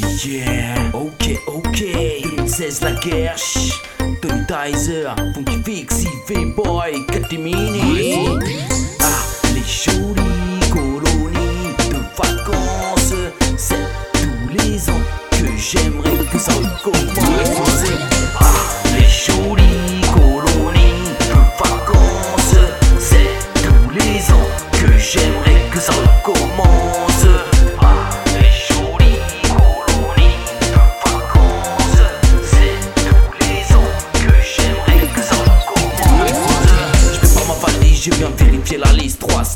Yeah, ok, ok. 2016 la guerre. Tony Tizer, Funky Fix, V-Boy, Catimini. Ah, les jolies colonies de vacances. C'est tous les ans que j'aimerais que ça recommence.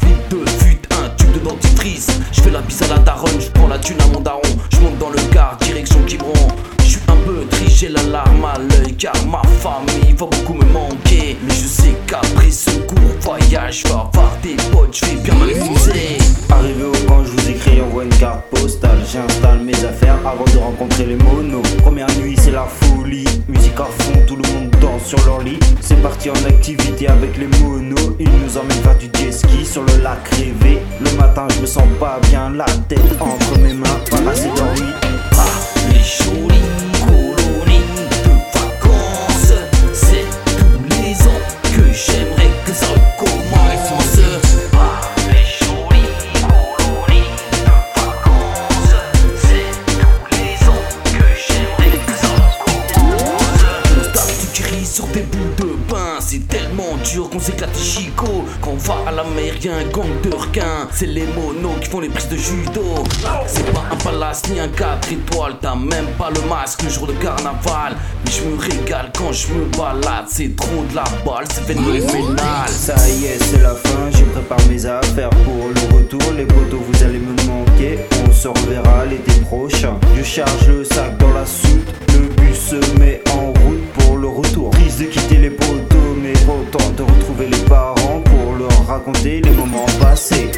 Liste. 3 slips, 2 fut, un tube de dentifrice. Je fais la bise à la daronne, je prends la thune à mon daron. Je monte dans le car, direction Quiberon. Je suis un peu triste, j'ai la larme à l'œil car ma famille va beaucoup me manquer. Mais je sais qu'après ce court voyage, je vais avoir des potes, je vais bien m'amuser. Arrivé au camp, je vous écris, envoie une carte postale. J'installe mes affaires avant de rencontrer les monos. Première nuit, c'est la folie. Musique à fond, tout le monde danse sur leur lit. C'est parti en activité avec les monos. Ils nous emmènent faire du jet ski sur le lac rêvé. Le matin, je me sens pas bien, la tête entre mes mains, assez qu'on s'éclate chico. Quand on va à la mer, y'a un gang de requins. C'est les monos qui font les prises de judo. C'est pas un palace ni un 4 étoiles. T'as même pas le masque le jour de carnaval. Mais je me régale quand je me balade. C'est trop de la balle, c'est phénoménal. Ça y est, c'est la fin, je prépare mes affaires pour le retour. Les poteaux, vous allez me manquer. On se reverra l'été prochain. Je charge le sac dans la soute. Le bus se met en route pour le retour. Triste de quitter les poteaux, content de retrouver les parents pour leur raconter les moments passés.